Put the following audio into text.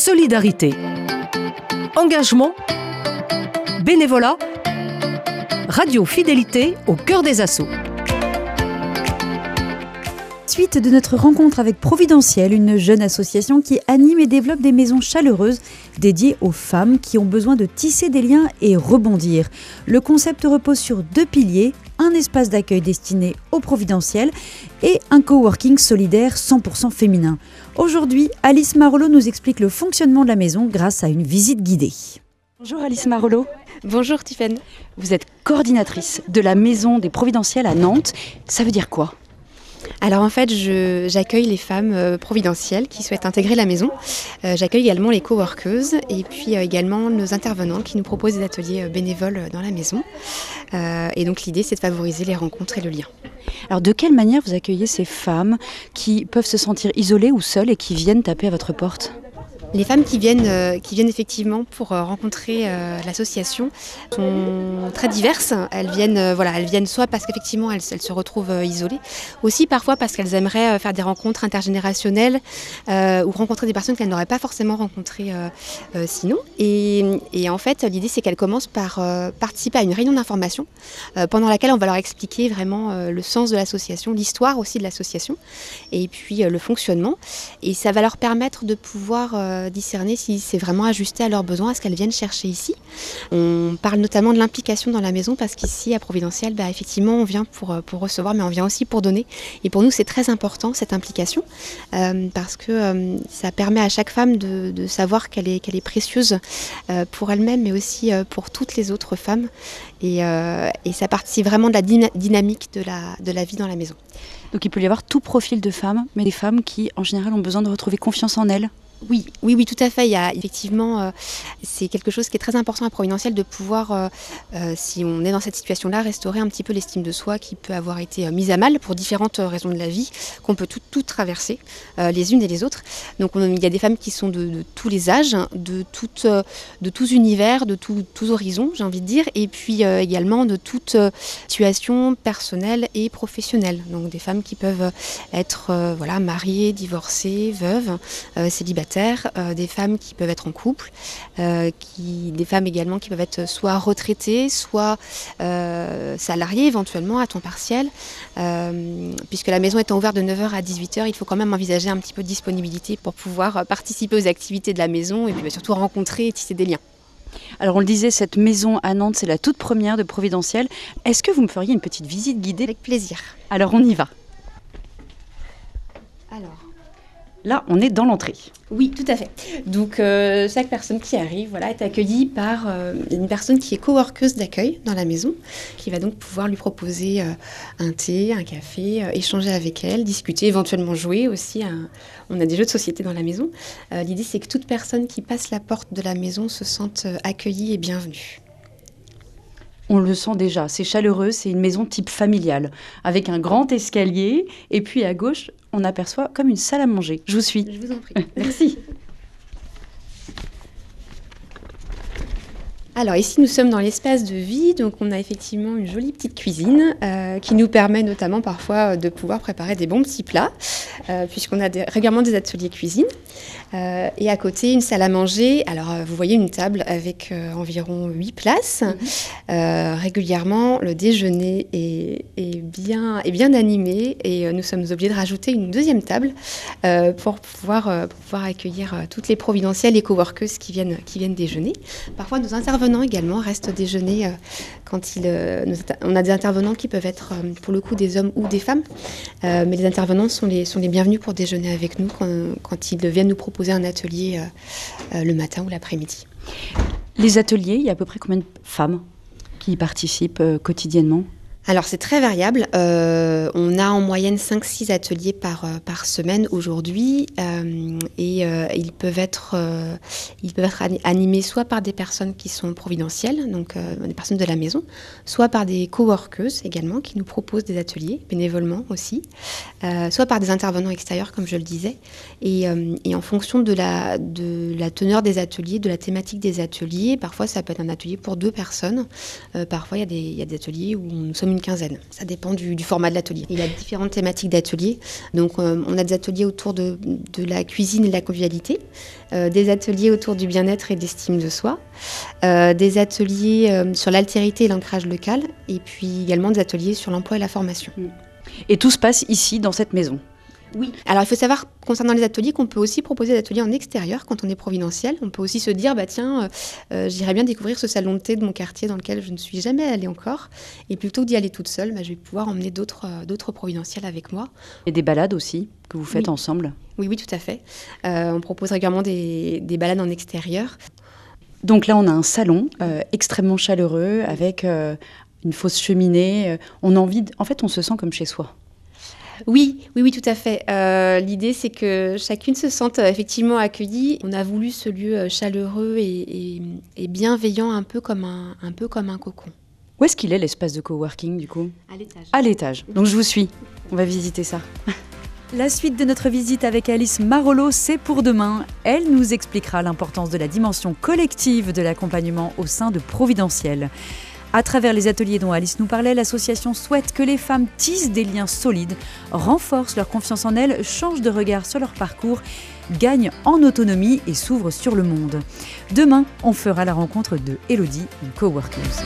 solidarité, engagement, bénévolat, radio fidélité au cœur des assauts. Suite de notre rencontre avec Providentiel, une jeune association qui anime et développe des maisons chaleureuses dédiées aux femmes qui ont besoin de tisser des liens et rebondir. Le concept repose sur deux piliers, un espace d'accueil destiné aux Providentiel et un coworking solidaire 100% féminin. Aujourd'hui, Alice Marolo nous explique le fonctionnement de la maison grâce à une visite guidée. Bonjour Alice Marolo. Bonjour Tiffany. Vous êtes coordinatrice de la maison des Providentiels à Nantes. Ça veut dire quoi? Alors en fait, j'accueille les femmes euh, providentielles qui souhaitent intégrer la maison. Euh, j'accueille également les coworkeuses et puis euh, également nos intervenants qui nous proposent des ateliers bénévoles dans la maison. et donc l'idée, c'est de favoriser les rencontres et le lien. Alors de quelle manière vous accueillez ces femmes qui peuvent se sentir isolées ou seules et qui viennent taper à votre porte? Les femmes qui viennent, euh, qui viennent effectivement pour euh, rencontrer euh, l'association sont très diverses. Elles viennent, voilà, elles viennent soit parce qu'effectivement elles, se retrouvent isolées, aussi parfois parce qu'elles aimeraient faire des rencontres intergénérationnelles ou rencontrer des personnes qu'elles n'auraient pas forcément rencontrées sinon. Et, et, en fait, l'idée c'est qu'elles commencent par participer à une réunion d'information pendant laquelle on va leur expliquer vraiment le sens de l'association, l'histoire aussi de l'association, et puis le fonctionnement. Et ça va leur permettre de pouvoir euh, discerner si c'est vraiment ajusté à leurs besoins, à ce qu'elles viennent chercher ici. On parle notamment de l'implication dans la maison parce qu'ici à Providentiel, bah, effectivement, on vient pour, euh, pour recevoir, mais on vient aussi pour donner. Et pour nous, c'est très important cette implication euh, parce que ça permet à chaque femme de, savoir qu'elle est, qu'elle est précieuse pour elle-même, mais aussi pour toutes les autres femmes. Et, et, ça participe vraiment de la dynamique de la, de la vie dans la maison. Donc il peut y avoir tout profil de femmes, mais des femmes qui en général ont besoin de retrouver confiance en elles, oui, oui, oui, tout à fait. Il y a effectivement, euh, c'est quelque chose qui est très important à Providentiel de pouvoir, euh, euh, si on est dans cette situation-là, restaurer un petit peu l'estime de soi qui peut avoir été mise à mal pour différentes raisons de la vie, qu'on peut tout, traverser, les unes et les autres. Donc il y a des femmes qui sont de, tous les âges, de, toutes, de tous univers, de tous horizons, j'ai envie de dire, et puis également de toute situation personnelle et professionnelle. Donc des femmes qui peuvent être voilà, mariées, divorcées, veuves, célibataires euh, des femmes qui peuvent être en couple, euh, qui, des femmes également qui peuvent être soit retraitées, soit euh, salariées éventuellement à temps partiel. puisque la maison étant ouverte de 9h à 18h, il faut quand même envisager un petit peu de disponibilité pour pouvoir participer aux activités de la maison et puis bah, surtout rencontrer et tisser des liens. Alors on le disait, cette maison à Nantes, c'est la toute première de Providentiel. Est-ce que vous me feriez une petite visite guidée? Avec plaisir. Alors on y va. Alors, Là, on est dans l'entrée. Oui, tout à fait. Donc, euh, chaque personne qui arrive voilà, est accueillie par euh, une personne qui est coworkeuse d'accueil dans la maison, qui va donc pouvoir lui proposer euh, un thé, un café, échanger avec elle, discuter, éventuellement jouer aussi. On a des jeux de société dans la maison. L'idée, c'est que toute personne qui passe la porte de la maison se sente accueillie et bienvenue. On le sent déjà, c'est chaleureux, c'est une maison type familiale, avec un grand escalier, et puis à gauche, on aperçoit comme une salle à manger. Je vous suis. Je vous en prie. Merci. Alors ici nous sommes dans l'espace de vie, donc on a effectivement une jolie petite cuisine euh, qui nous permet notamment parfois de pouvoir préparer des bons petits plats, euh, puisqu'on a régulièrement des ateliers cuisine. Euh, et à côté, une salle à manger. Alors, euh, vous voyez une table avec euh, environ 8 places. Mhm. régulièrement, le déjeuner est, bien, est bien animé et nous sommes obligés de rajouter une deuxième table pour, pouvoir, pouvoir accueillir toutes les providentielles et coworkeuses qui viennent, qui viennent déjeuner. Parfois, nos intervenants également restent déjeuner quand ils, on a des intervenants qui peuvent être pour le coup des hommes ou des femmes, mais les intervenants sont les, sont les bienvenus pour déjeuner avec nous quand, quand ils viennent nous proposer un atelier euh, euh, le matin ou l'après-midi. Les ateliers, il y a à peu près combien de femmes qui y participent euh, quotidiennement? Alors c'est très variable. Euh, on a en moyenne 5-6 ateliers par, euh, par semaine aujourd'hui euh, et ils, peuvent être, ils peuvent être animés soit par des personnes qui sont providentielles, donc des personnes de la maison, soit par des coworkeuses également qui nous proposent des ateliers bénévolement aussi, soit par des intervenants extérieurs comme je le disais. Et, en fonction de la, de la teneur des ateliers, de la thématique des ateliers, parfois ça peut être un atelier pour deux personnes, parfois il y, y a des ateliers où nous sommes une quinzaine. Ça dépend du, format de l'atelier. Il y a différentes thématiques d'ateliers. Donc, euh, on a des ateliers autour de, la cuisine et de la convivialité, des ateliers autour du bien-être et d'estime de soi, des ateliers sur l'altérité et l'ancrage local, et puis également des ateliers sur l'emploi et la formation. Et tout se passe ici, dans cette maison? Oui. Alors il faut savoir concernant les ateliers qu'on peut aussi proposer des ateliers en extérieur quand on est providentiel. On peut aussi se dire bah tiens, euh, euh, j'irais bien découvrir ce salon de thé de mon quartier dans lequel je ne suis jamais allée encore. Et plutôt que d'y aller toute seule, bah, je vais pouvoir emmener d'autres euh, d'autres providentiels avec moi. Et des balades aussi que vous faites ensemble? Oui, oui, tout à fait. on propose régulièrement des, des, balades en extérieur. Donc là, on a un salon extrêmement chaleureux avec une fausse cheminée. On a envie, en fait, on se sent comme chez soi. Oui, oui, oui, tout à fait. Euh, l'idée, c'est que chacune se sente euh, effectivement accueillie. On a voulu ce lieu euh, chaleureux et, bienveillant, un peu comme un, un peu comme un cocon. Où est-ce qu'il est l'espace de coworking du coup? À l'étage. À l'étage. Donc je vous suis. On va visiter ça. La suite de notre visite avec Alice Marolo, c'est pour demain. Elle nous expliquera l'importance de la dimension collective de l'accompagnement au sein de Providentiel. À travers les ateliers dont Alice nous parlait, l'association souhaite que les femmes tissent des liens solides, renforcent leur confiance en elles, changent de regard sur leur parcours, gagnent en autonomie et s'ouvrent sur le monde. Demain, on fera la rencontre de Elodie, une coworkeuse.